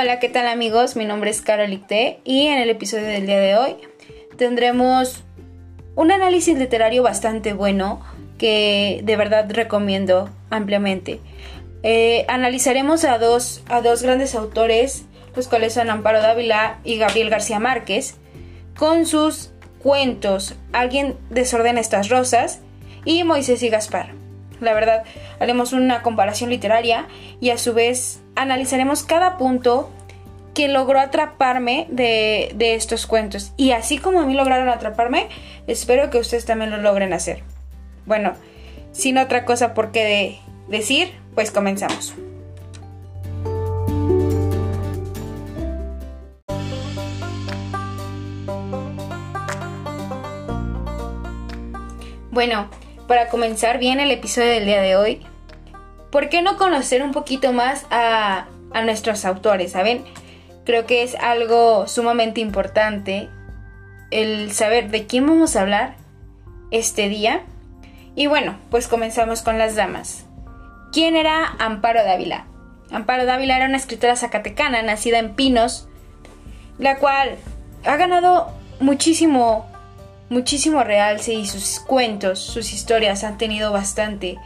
Hola, ¿qué tal amigos? Mi nombre es Carol T y en el episodio del día de hoy tendremos un análisis literario bastante bueno que de verdad recomiendo ampliamente. Eh, analizaremos a dos, a dos grandes autores, los cuales son Amparo Dávila y Gabriel García Márquez, con sus cuentos Alguien desordena estas rosas y Moisés y Gaspar. La verdad, haremos una comparación literaria y a su vez analizaremos cada punto que logró atraparme de, de, estos cuentos. Y así como a mí lograron atraparme, espero que ustedes también lo logren hacer. Bueno, sin otra cosa por qué decir, pues comenzamos. Bueno, para comenzar bien el episodio del día de hoy, ¿por qué no conocer un poquito más a, a nuestros autores? ¿Saben? Creo que es algo sumamente importante el saber de quién vamos a hablar este día. Y bueno, pues comenzamos con las damas. ¿Quién era Amparo Dávila? Amparo Dávila era una escritora zacatecana nacida en Pinos, la cual ha ganado muchísimo, muchísimo realce y sus cuentos, sus historias han tenido bastante,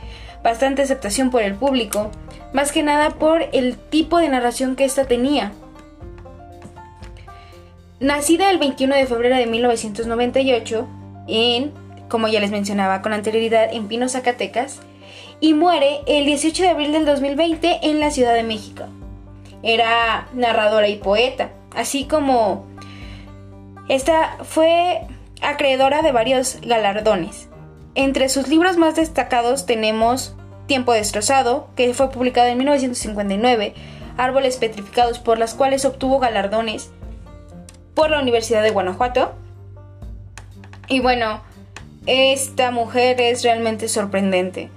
bastante aceptación por el público, más que nada por el tipo de narración que ésta tenía. Nacida el 21 de febrero de 1998 en, como ya les mencionaba con anterioridad, en Pino, Zacatecas, y muere el 18 de abril del 2020 en la Ciudad de México. Era narradora y poeta, así como esta fue acreedora de varios galardones. Entre sus libros más destacados tenemos Tiempo destrozado, que fue publicado en 1959, Árboles petrificados por las cuales obtuvo galardones por la Universidad de Guanajuato. Y bueno, esta mujer es realmente sorprendente.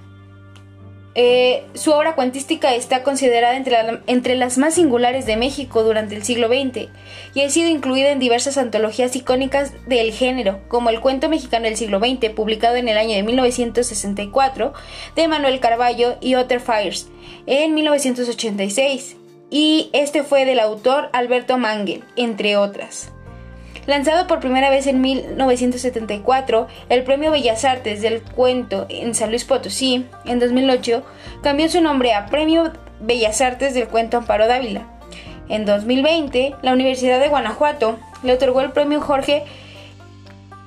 Eh, su obra cuentística está considerada entre, las más singulares de México durante el siglo XX y ha sido incluida en diversas antologías icónicas del género, como El cuento mexicano del siglo XX, publicado en el año de 1964, de Manuel Carballo y Other Fires, en 1986, y este fue del autor Alberto Mangel, entre otras. Lanzado por primera vez en 1974, el Premio Bellas Artes del Cuento en San Luis Potosí, en 2008, cambió su nombre a Premio Bellas Artes del Cuento Amparo Dávila. En 2020, la Universidad de Guanajuato le otorgó el Premio Jorge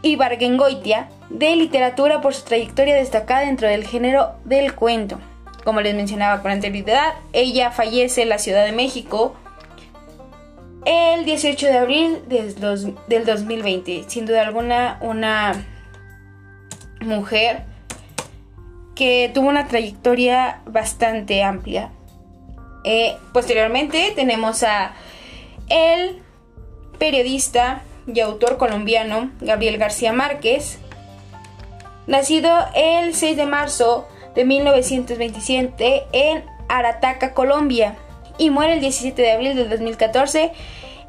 Ibargengoitia de Literatura por su trayectoria destacada dentro del género del cuento. Como les mencionaba con anterioridad, ella fallece en la Ciudad de México el 18 de abril del 2020. Sin duda alguna, una mujer que tuvo una trayectoria bastante amplia. Eh, posteriormente tenemos a el periodista y autor colombiano Gabriel García Márquez, nacido el 6 de marzo de 1927 en Arataca, Colombia, y muere el 17 de abril del 2014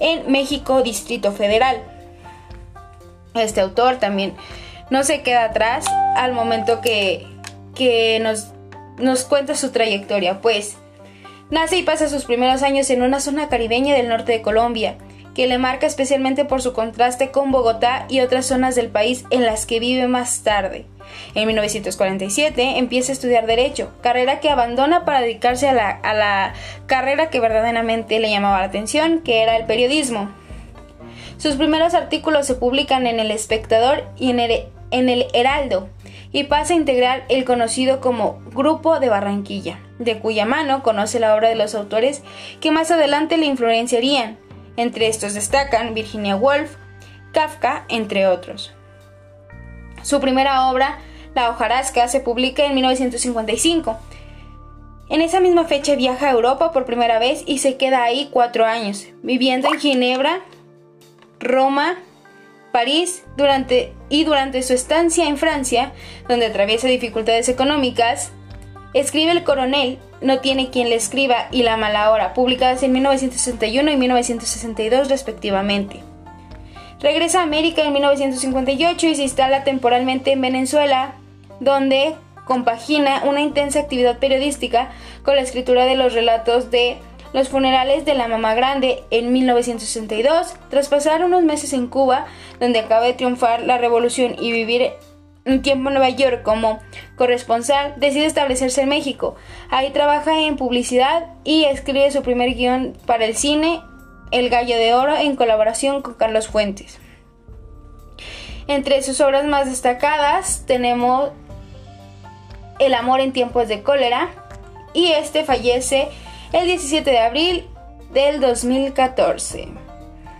en México, Distrito Federal. Este autor también no se queda atrás al momento que, que nos, nos cuenta su trayectoria, pues nace y pasa sus primeros años en una zona caribeña del norte de Colombia que le marca especialmente por su contraste con Bogotá y otras zonas del país en las que vive más tarde. En 1947 empieza a estudiar Derecho, carrera que abandona para dedicarse a la, carrera que verdaderamente le llamaba la atención, que era el periodismo. Sus primeros artículos se publican en El Espectador y en el, en el Heraldo, y pasa a integrar el conocido como Grupo de Barranquilla, de cuya mano conoce la obra de los autores que más adelante le influenciarían, entre estos destacan Virginia Woolf, Kafka, entre otros. Su primera obra, La hojarasca, se publica en 1955. En esa misma fecha viaja a Europa por primera vez y se queda ahí cuatro años, viviendo en Ginebra, Roma, París durante, y durante su estancia en Francia, donde atraviesa dificultades económicas, escribe El coronel no tiene quien le escriba y La mala hora, publicadas en 1961 y 1962 respectivamente. Regresa a América en 1958 y se instala temporalmente en Venezuela, donde compagina una intensa actividad periodística con la escritura de los relatos de los funerales de la mamá grande en 1962, tras pasar unos meses en Cuba, donde acaba de triunfar la revolución y vivir un tiempo en Nueva York como corresponsal, decide establecerse en México. Ahí trabaja en publicidad y escribe su primer guion para el cine, El Gallo de Oro, en colaboración con Carlos Fuentes. Entre sus obras más destacadas tenemos El amor en tiempos de cólera y este fallece el 17 de abril del 2014.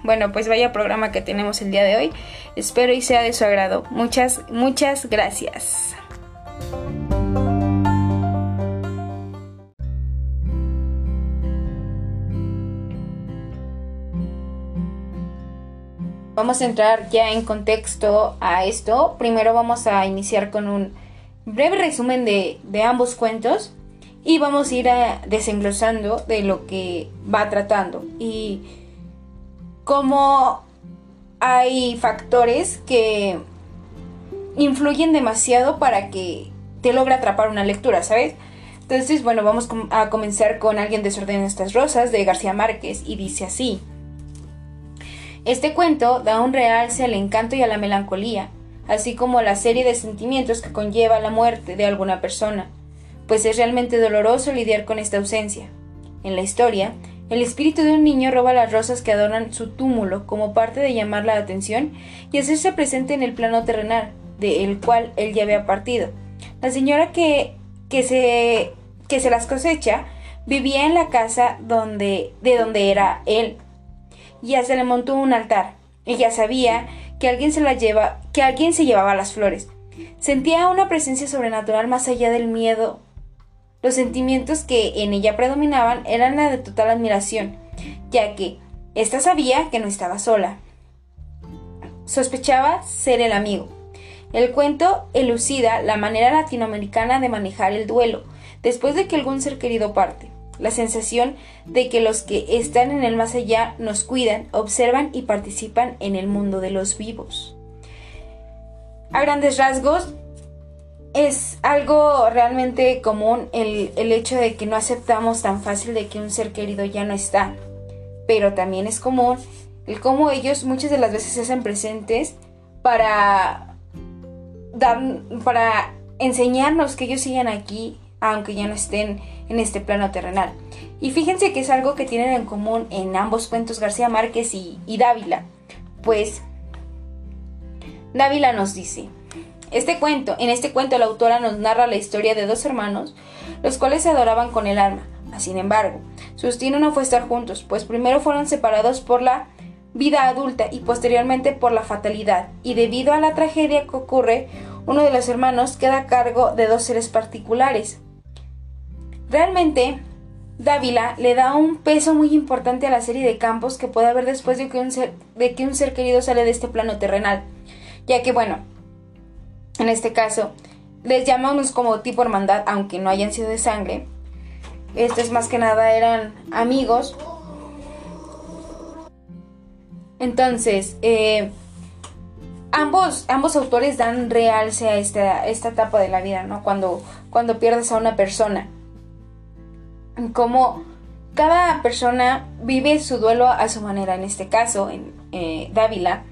Bueno, pues vaya programa que tenemos el día de hoy. Espero y sea de su agrado. Muchas, muchas gracias. Vamos a entrar ya en contexto a esto. Primero vamos a iniciar con un breve resumen de, de ambos cuentos y vamos a ir a desenglosando de lo que va tratando y cómo hay factores que influyen demasiado para que te logre atrapar una lectura, ¿sabes? Entonces, bueno, vamos a comenzar con Alguien desordena estas rosas de García Márquez y dice así. Este cuento da un realce al encanto y a la melancolía, así como la serie de sentimientos que conlleva la muerte de alguna persona pues es realmente doloroso lidiar con esta ausencia. En la historia, el espíritu de un niño roba las rosas que adornan su túmulo como parte de llamar la atención y hacerse presente en el plano terrenal, de el cual él ya había partido. La señora que, que, se, que se las cosecha vivía en la casa donde, de donde era él. Ya se le montó un altar. Ella sabía que alguien se la lleva, que alguien se llevaba las flores. Sentía una presencia sobrenatural más allá del miedo los sentimientos que en ella predominaban eran la de total admiración, ya que ésta sabía que no estaba sola. Sospechaba ser el amigo. El cuento elucida la manera latinoamericana de manejar el duelo después de que algún ser querido parte. La sensación de que los que están en el más allá nos cuidan, observan y participan en el mundo de los vivos. A grandes rasgos, es algo realmente común el, hecho de que no aceptamos tan fácil de que un ser querido ya no está. Pero también es común el cómo ellos muchas de las veces se hacen presentes para dar, para enseñarnos que ellos siguen aquí aunque ya no estén en este plano terrenal. Y fíjense que es algo que tienen en común en ambos cuentos García Márquez y, Dávila. Pues Dávila nos dice, este cuento, en este cuento la autora nos narra la historia de dos hermanos, los cuales se adoraban con el alma. Sin embargo, su destino no fue estar juntos, pues primero fueron separados por la vida adulta y posteriormente por la fatalidad, y debido a la tragedia que ocurre, uno de los hermanos queda a cargo de dos seres particulares. Realmente, Dávila le da un peso muy importante a la serie de campos que puede haber después de que un ser, de que un ser querido sale de este plano terrenal, ya que bueno, en este caso, les llamamos como tipo hermandad, aunque no hayan sido de sangre. Estos más que nada eran amigos. Entonces, eh, ambos, ambos autores dan realce a esta, esta etapa de la vida, ¿no? Cuando, cuando pierdes a una persona. Como cada persona vive su duelo a su manera. En este caso, en eh, Dávila,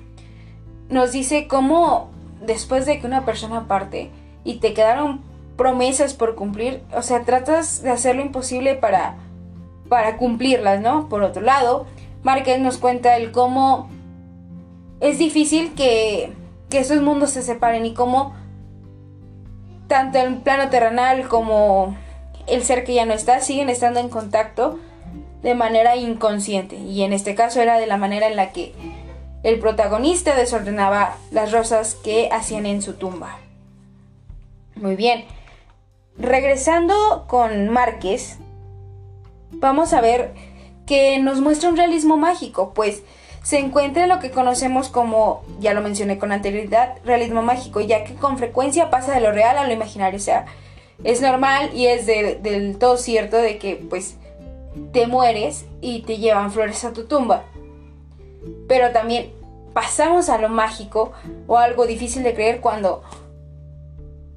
nos dice cómo después de que una persona parte y te quedaron promesas por cumplir, o sea, tratas de hacer lo imposible para, para cumplirlas, ¿no? Por otro lado, Márquez nos cuenta el cómo es difícil que, que esos mundos se separen y cómo tanto el plano terrenal como el ser que ya no está siguen estando en contacto de manera inconsciente y en este caso era de la manera en la que el protagonista desordenaba las rosas que hacían en su tumba. Muy bien. Regresando con Márquez, vamos a ver que nos muestra un realismo mágico, pues se encuentra en lo que conocemos como, ya lo mencioné con anterioridad, realismo mágico, ya que con frecuencia pasa de lo real a lo imaginario, o sea, es normal y es del todo cierto de que pues te mueres y te llevan flores a tu tumba pero también pasamos a lo mágico o algo difícil de creer cuando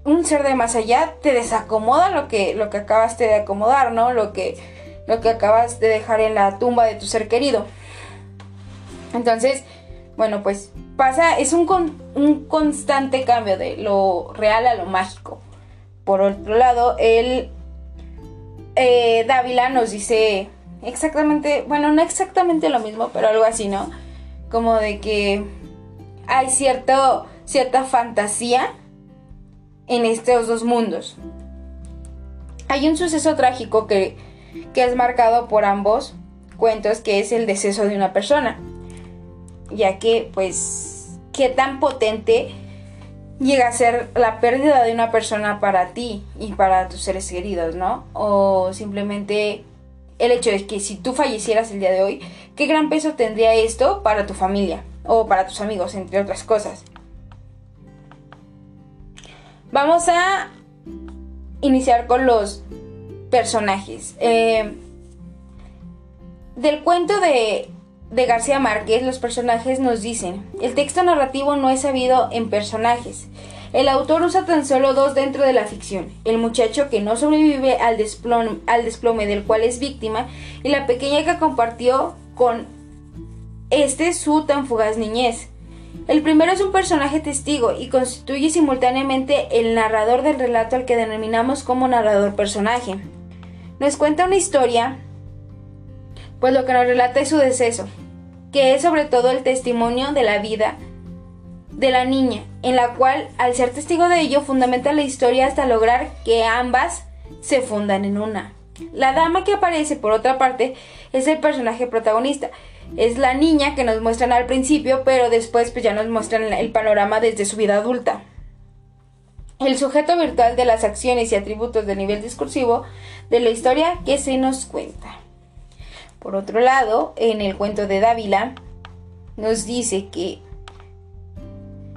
un ser de más allá te desacomoda lo que, lo que acabaste de acomodar, ¿no? Lo que, lo que acabas de dejar en la tumba de tu ser querido. Entonces, bueno, pues pasa, es un, un constante cambio de lo real a lo mágico. Por otro lado, el eh, Dávila nos dice exactamente, bueno, no exactamente lo mismo, pero algo así, ¿no? Como de que hay cierto, cierta fantasía en estos dos mundos. Hay un suceso trágico que, que es marcado por ambos cuentos, que es el deceso de una persona. Ya que, pues, qué tan potente llega a ser la pérdida de una persona para ti y para tus seres queridos, ¿no? O simplemente el hecho de que si tú fallecieras el día de hoy, ¿qué gran peso tendría esto para tu familia o para tus amigos, entre otras cosas? Vamos a iniciar con los personajes. Eh, del cuento de, de García Márquez, los personajes nos dicen, el texto narrativo no es sabido en personajes. El autor usa tan solo dos dentro de la ficción, el muchacho que no sobrevive al desplome, al desplome del cual es víctima y la pequeña que compartió con este su tan fugaz niñez. El primero es un personaje testigo y constituye simultáneamente el narrador del relato al que denominamos como narrador personaje. Nos cuenta una historia, pues lo que nos relata es su deceso, que es sobre todo el testimonio de la vida de la niña, en la cual, al ser testigo de ello, fundamenta la historia hasta lograr que ambas se fundan en una. La dama que aparece, por otra parte, es el personaje protagonista. Es la niña que nos muestran al principio, pero después pues, ya nos muestran el panorama desde su vida adulta. El sujeto virtual de las acciones y atributos del nivel discursivo de la historia que se nos cuenta. Por otro lado, en el cuento de Dávila, nos dice que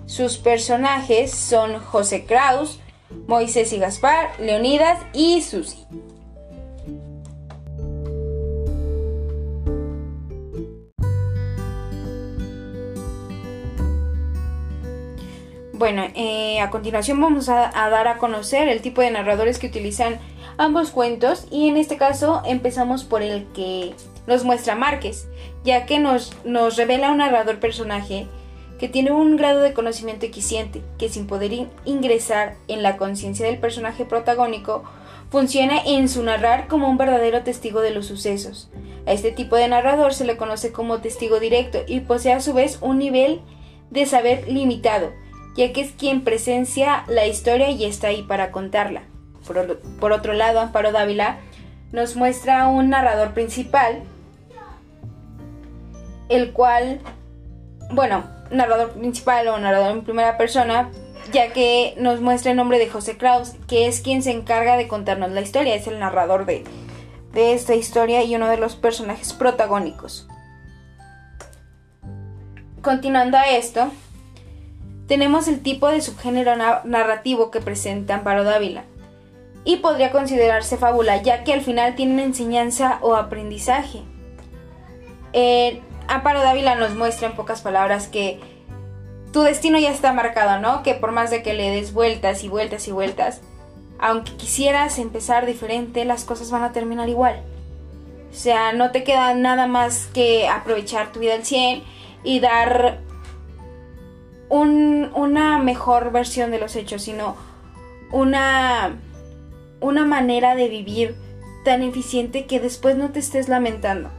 sus personajes son José Kraus, Moisés y Gaspar, Leonidas y Susi. Bueno, eh, a continuación vamos a, dar a conocer el tipo de narradores que utilizan ambos cuentos y en este caso empezamos por el que nos muestra Márquez, ya que nos, nos revela un narrador personaje que tiene un grado de conocimiento equiciente, que sin poder ingresar en la conciencia del personaje protagónico, funciona en su narrar como un verdadero testigo de los sucesos. A este tipo de narrador se le conoce como testigo directo y posee a su vez un nivel de saber limitado, ya que es quien presencia la historia y está ahí para contarla. Por, por otro lado, Amparo Dávila nos muestra un narrador principal, el cual, bueno, narrador principal o narrador en primera persona, ya que nos muestra el nombre de José Kraus, que es quien se encarga de contarnos la historia, es el narrador de, de esta historia y uno de los personajes protagónicos. Continuando a esto, tenemos el tipo de subgénero narrativo que presenta Amparo Dávila y podría considerarse fábula, ya que al final tiene una enseñanza o aprendizaje. Eh, Amparo Dávila nos muestra en pocas palabras que tu destino ya está marcado, ¿no? Que por más de que le des vueltas y vueltas y vueltas, aunque quisieras empezar diferente, las cosas van a terminar igual. O sea, no te queda nada más que aprovechar tu vida al 100 y dar una mejor versión de los hechos, sino una, una manera de vivir tan eficiente que después no te estés lamentando.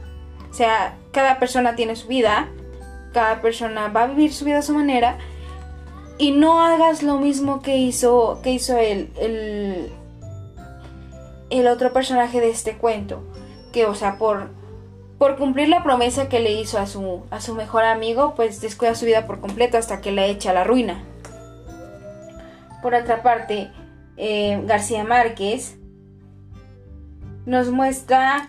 O sea, cada persona tiene su vida, cada persona va a vivir su vida a su manera y no hagas lo mismo que hizo, que hizo el, el, otro personaje de este cuento. Que, o sea, por, por cumplir la promesa que le hizo a su, a su mejor amigo, pues descuida su vida por completo hasta que la echa a la ruina. Por otra parte, eh, García Márquez nos muestra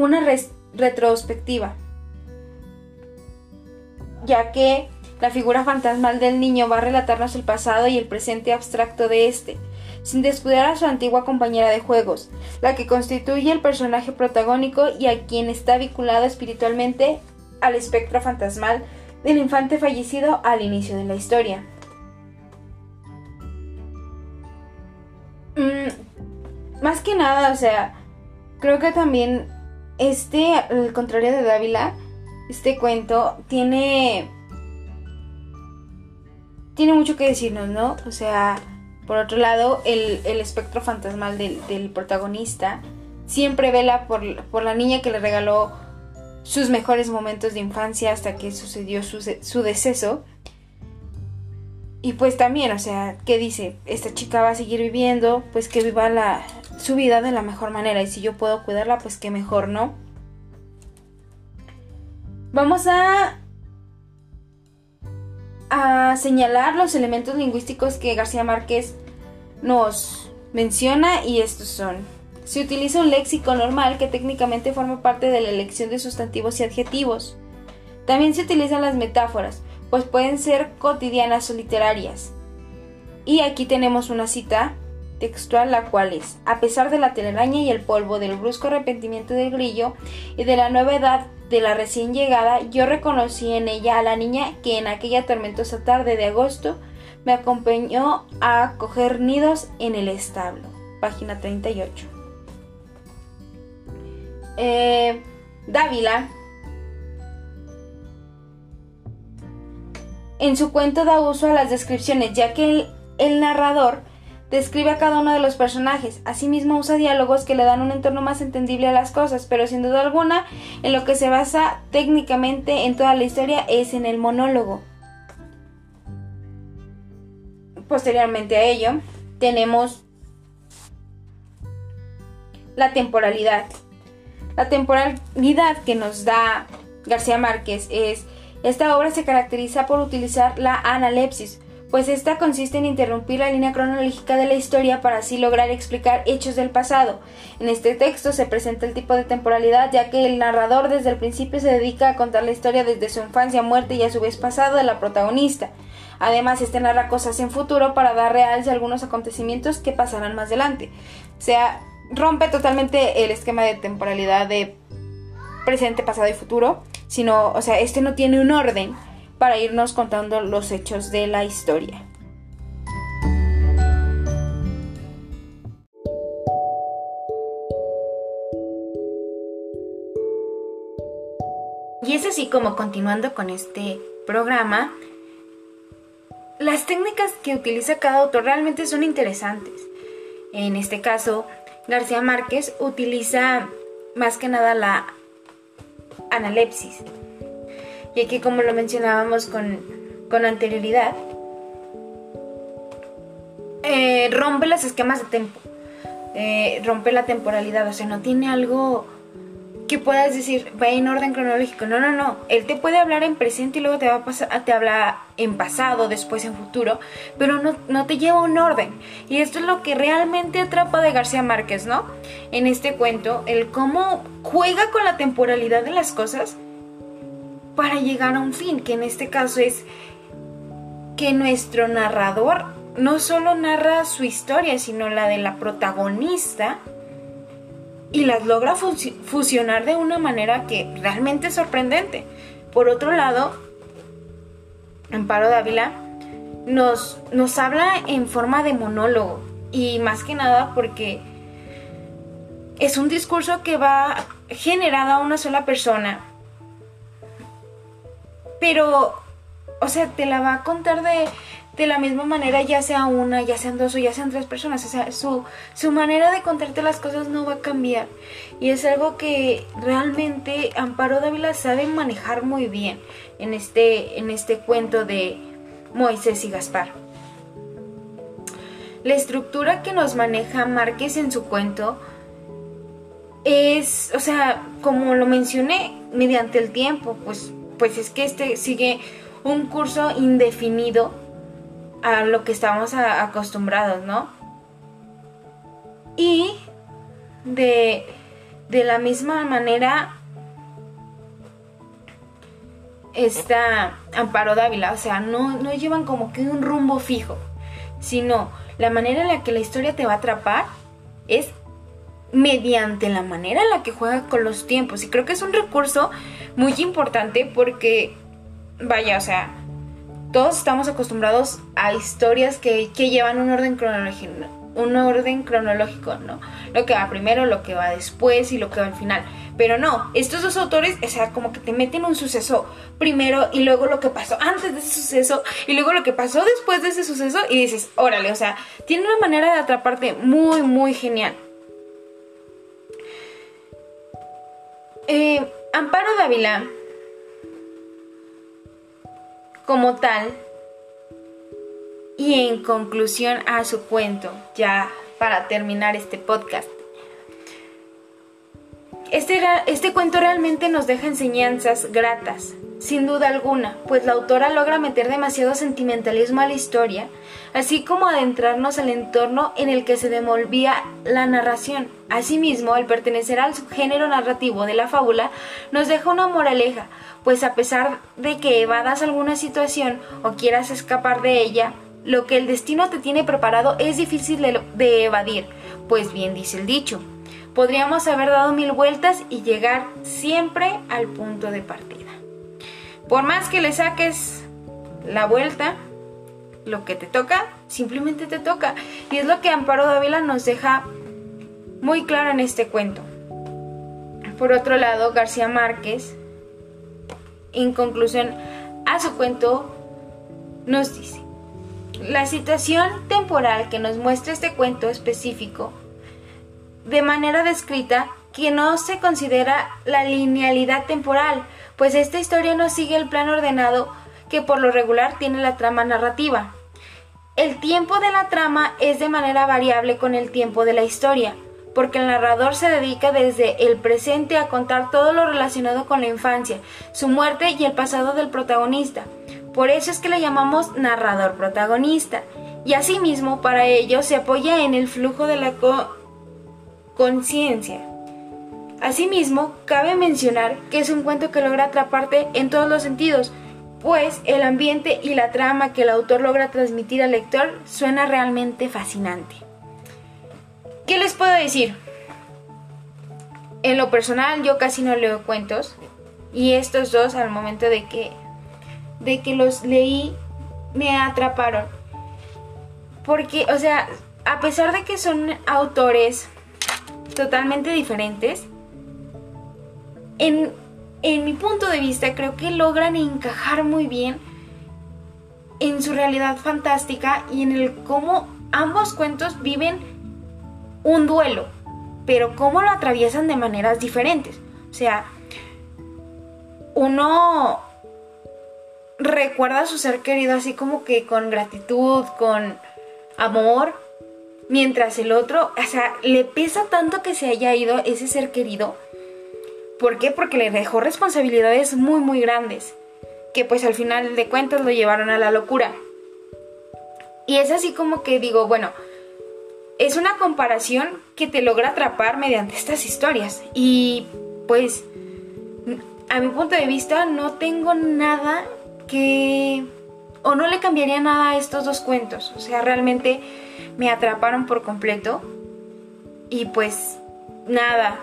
una retrospectiva, ya que la figura fantasmal del niño va a relatarnos el pasado y el presente abstracto de este, sin descuidar a su antigua compañera de juegos, la que constituye el personaje protagónico y a quien está vinculado espiritualmente al espectro fantasmal del infante fallecido al inicio de la historia. Mm, más que nada, o sea, creo que también este, al contrario de Dávila, este cuento tiene tiene mucho que decirnos, ¿no? O sea, por otro lado, el, espectro fantasmal del, protagonista siempre vela por, por, la niña que le regaló sus mejores momentos de infancia hasta que sucedió su, su deceso. Y pues también, o sea, ¿qué dice? Esta chica va a seguir viviendo, pues que viva la, su vida de la mejor manera. Y si yo puedo cuidarla, pues qué mejor, ¿no? Vamos a a señalar los elementos lingüísticos que García Márquez nos menciona y estos son. Se utiliza un léxico normal que técnicamente forma parte de la elección de sustantivos y adjetivos. También se utilizan las metáforas, pues pueden ser cotidianas o literarias. Y aquí tenemos una cita textual la cual es, a pesar de la telaraña y el polvo, del brusco arrepentimiento del grillo y de la nueva edad de la recién llegada, yo reconocí en ella a la niña que en aquella tormentosa tarde de agosto me acompañó a coger nidos en el establo. Página 38. Eh, Dávila en su cuento da uso a las descripciones, ya que el narrador describe a cada uno de los personajes. Asimismo usa diálogos que le dan un entorno más entendible a las cosas, pero sin duda alguna en lo que se basa técnicamente en toda la historia es en el monólogo. Posteriormente a ello, tenemos la temporalidad. La temporalidad que nos da García Márquez es, esta obra se caracteriza por utilizar la analepsis, pues esta consiste en interrumpir la línea cronológica de la historia para así lograr explicar hechos del pasado. En este texto se presenta el tipo de temporalidad ya que el narrador desde el principio se dedica a contar la historia desde su infancia, muerte y a su vez pasado de la protagonista. Además, este narra cosas en futuro para dar realce a algunos acontecimientos que pasarán más adelante. O sea, rompe totalmente el esquema de temporalidad de presente, pasado y futuro, sino, o sea, este no tiene un orden para irnos contando los hechos de la historia. Y es así como continuando con este programa, las técnicas que utiliza cada autor realmente son interesantes. En este caso, García Márquez utiliza más que nada la analepsis, y aquí como lo mencionábamos con, anterioridad, eh, rompe los esquemas de tiempo, eh, rompe la temporalidad, o sea, no tiene algo que puedas decir, va en orden cronológico, no, no, no, él te puede hablar en presente y luego te va a pasar, te habla en pasado, después en futuro, pero no, no te lleva un orden. Y esto es lo que realmente atrapa de García Márquez, ¿no? En este cuento, el cómo juega con la temporalidad de las cosas para llegar a un fin, que en este caso es que nuestro narrador no solo narra su historia, sino la de la protagonista y las logra fusionar de una manera que realmente es sorprendente. Por otro lado, Amparo Dávila nos, nos habla en forma de monólogo y más que nada porque es un discurso que va generado a una sola persona pero, o sea, te la va a contar de, de la misma manera, ya sea una, ya sean dos o ya sean tres personas. O sea, su, su manera de contarte las cosas no va a cambiar. Y es algo que realmente Amparo Dávila sabe manejar muy bien en este, en este cuento de Moisés y Gaspar. La estructura que nos maneja Márquez en su cuento es, o sea, como lo mencioné, mediante el tiempo, pues pues es que este sigue un curso indefinido a lo que estamos acostumbrados, ¿no? Y de, de la misma manera está Amparo Dávila, o sea, no, no llevan como que un rumbo fijo, sino la manera en la que la historia te va a atrapar es mediante la manera en la que juega con los tiempos. Y creo que es un recurso muy importante porque, vaya, o sea, todos estamos acostumbrados a historias que, llevan un orden un orden cronológico, ¿no? Lo que va primero, lo que va después y lo que va al final. Pero no, estos dos autores, o sea, como que te meten un suceso primero y luego lo que pasó antes de ese suceso y luego lo que pasó después de ese suceso y dices, órale, o sea, tiene una manera de atraparte muy, muy genial. Eh, Amparo Dávila, como tal, y en conclusión a su cuento, ya para terminar este podcast. Este, este cuento realmente nos deja enseñanzas gratas, sin duda alguna, pues la autora logra meter demasiado sentimentalismo a la historia, así como adentrarnos al entorno en el que se devolvía la narración. Asimismo, al pertenecer al subgénero narrativo de la fábula, nos deja una moraleja, pues a pesar de que evadas alguna situación o quieras escapar de ella, lo que el destino te tiene preparado es difícil de, evadir, pues bien dice el dicho, podríamos haber dado mil vueltas y llegar siempre al punto de partida. Por más que le saques la vuelta, lo que te toca, simplemente te toca. Y es lo que Amparo Dávila nos deja muy claro en este cuento. Por otro lado, García Márquez, en conclusión a su cuento, nos dice, la situación temporal que nos muestra este cuento específico, de manera descrita, que no se considera la linealidad temporal, pues esta historia no sigue el plan ordenado que por lo regular tiene la trama narrativa. El tiempo de la trama es de manera variable con el tiempo de la historia, porque el narrador se dedica desde el presente a contar todo lo relacionado con la infancia, su muerte y el pasado del protagonista, por eso es que le llamamos narrador protagonista. Y asimismo, para ello se apoya en el flujo de la conciencia. Asimismo, cabe mencionar que es un cuento que logra atraparte en todos los sentidos, pues el ambiente y la trama que el autor logra transmitir al lector suena realmente fascinante. ¿Qué les puedo decir? En lo personal yo casi no leo cuentos y estos dos al momento de que de que los leí me atraparon. Porque, o sea, a pesar de que son autores totalmente diferentes, en, en mi punto de vista creo que logran encajar muy bien en su realidad fantástica y en el cómo ambos cuentos viven un duelo, pero cómo lo atraviesan de maneras diferentes. O sea, uno recuerda a su ser querido así como que con gratitud, con amor, mientras el otro, o sea, le pesa tanto que se haya ido ese ser querido. ¿Por qué? Porque le dejó responsabilidades muy, muy grandes, que pues al final de cuentas lo llevaron a la locura. Y es así como que digo, bueno, es una comparación que te logra atrapar mediante estas historias. Y pues, a mi punto de vista, no tengo nada que o no le cambiaría nada a estos dos cuentos. O sea, realmente me atraparon por completo. Y pues nada,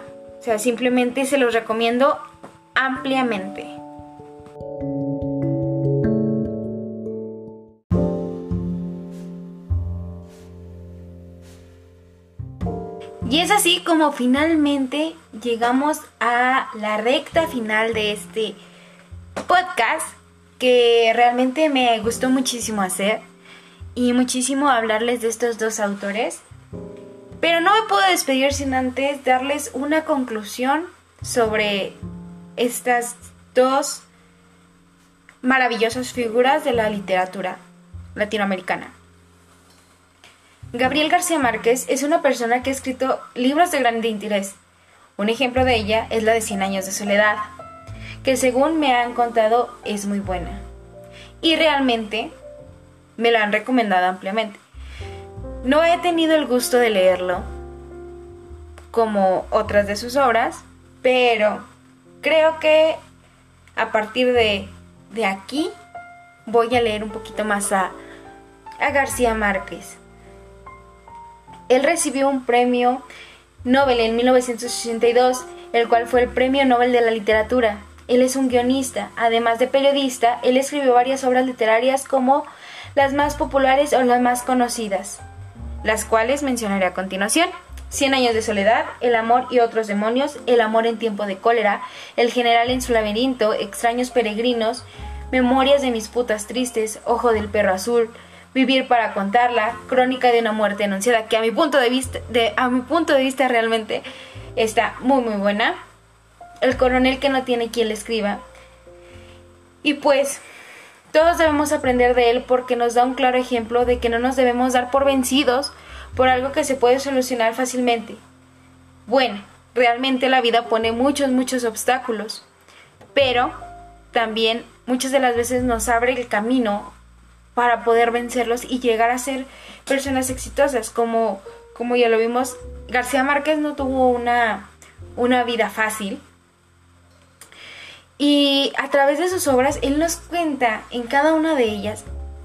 sea, simplemente se los recomiendo ampliamente. Y es así como finalmente llegamos a la recta final de este podcast que realmente me gustó muchísimo hacer y muchísimo hablarles de estos dos autores. Pero no me puedo despedir sin antes darles una conclusión sobre estas dos maravillosas figuras de la literatura latinoamericana. Gabriel García Márquez es una persona que ha escrito libros de gran interés. Un ejemplo de ella es la de Cien años de soledad, que según me han contado es muy buena. Y realmente me lo han recomendado ampliamente. No he tenido el gusto de leerlo como otras de sus obras, pero creo que a partir de, de aquí voy a leer un poquito más a, a García Márquez. Él recibió un premio Nobel en 1962, el cual fue el Premio Nobel de la Literatura, él es un guionista. Además de periodista, él escribió varias obras literarias como las más populares o las más conocidas. Las cuales mencionaré a continuación. Cien años de soledad, El amor y otros demonios, El amor en tiempo de cólera, El general en su laberinto, Extraños peregrinos, Memorias de mis putas tristes, Ojo del perro azul, Vivir para contarla, Crónica de una muerte anunciada, que a mi punto de vista, de, a mi punto de vista realmente está muy muy buena. El coronel que no tiene quien le escriba. Y pues todos debemos aprender de él porque nos da un claro ejemplo de que no nos debemos dar por vencidos por algo que se puede solucionar fácilmente. Bueno, realmente la vida pone muchos, muchos obstáculos, pero también muchas de las veces nos abre el camino para poder vencerlos y llegar a ser personas exitosas, como, como ya lo vimos, García Márquez no tuvo una, una vida fácil, y a través de sus obras, él nos cuenta en cada una de ellas,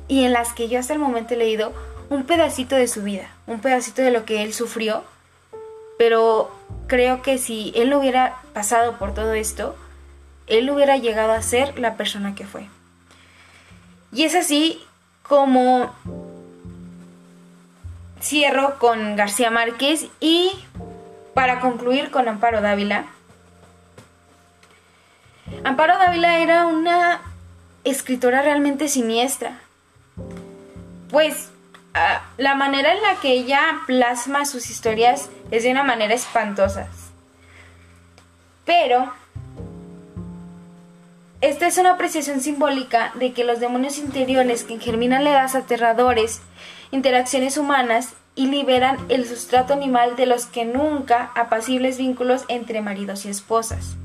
y en las que yo hasta el momento he leído, un pedacito de su vida, un pedacito de lo que él sufrió, pero creo que si él no hubiera pasado por todo esto, él hubiera llegado a ser la persona que fue. Y es así como cierro con García Márquez y para concluir con Amparo Dávila, Amparo Dávila era una escritora realmente siniestra. Pues ah, la manera en la que ella plasma sus historias es de una manera espantosa. Pero esta es una apreciación simbólica de que los demonios interiores que germinan le das aterradores, interacciones humanas y liberan el sustrato animal de los que nunca apacibles vínculos entre maridos y esposas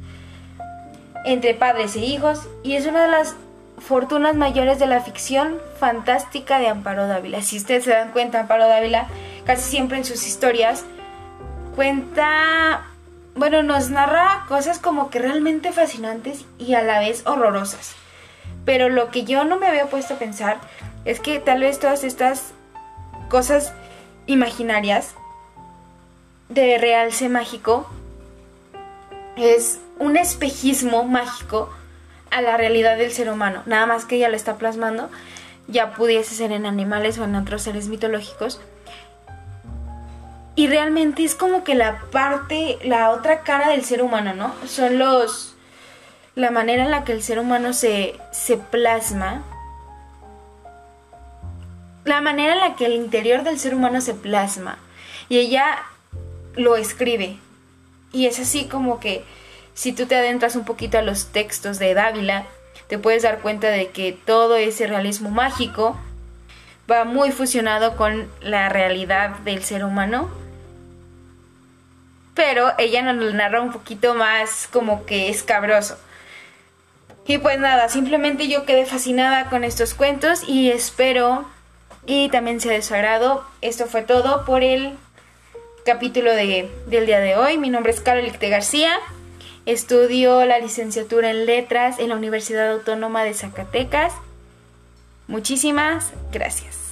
entre padres e hijos y es una de las fortunas mayores de la ficción fantástica de Amparo Dávila. Si ustedes se dan cuenta, Amparo Dávila casi siempre en sus historias cuenta, bueno, nos narra cosas como que realmente fascinantes y a la vez horrorosas. Pero lo que yo no me había puesto a pensar es que tal vez todas estas cosas imaginarias de realce mágico es un espejismo mágico a la realidad del ser humano, nada más que ella lo está plasmando, ya pudiese ser en animales o en otros seres mitológicos. Y realmente es como que la parte, la otra cara del ser humano, ¿no? Son los... la manera en la que el ser humano se, se plasma. La manera en la que el interior del ser humano se plasma. Y ella lo escribe. Y es así como que si tú te adentras un poquito a los textos de Dávila, te puedes dar cuenta de que todo ese realismo mágico va muy fusionado con la realidad del ser humano. Pero ella nos lo narra un poquito más como que escabroso. Y pues nada, simplemente yo quedé fascinada con estos cuentos y espero y también sea de su agrado. Esto fue todo por el capítulo de, del día de hoy. Mi nombre es Carolicte García. Estudio la licenciatura en letras en la Universidad Autónoma de Zacatecas. Muchísimas gracias.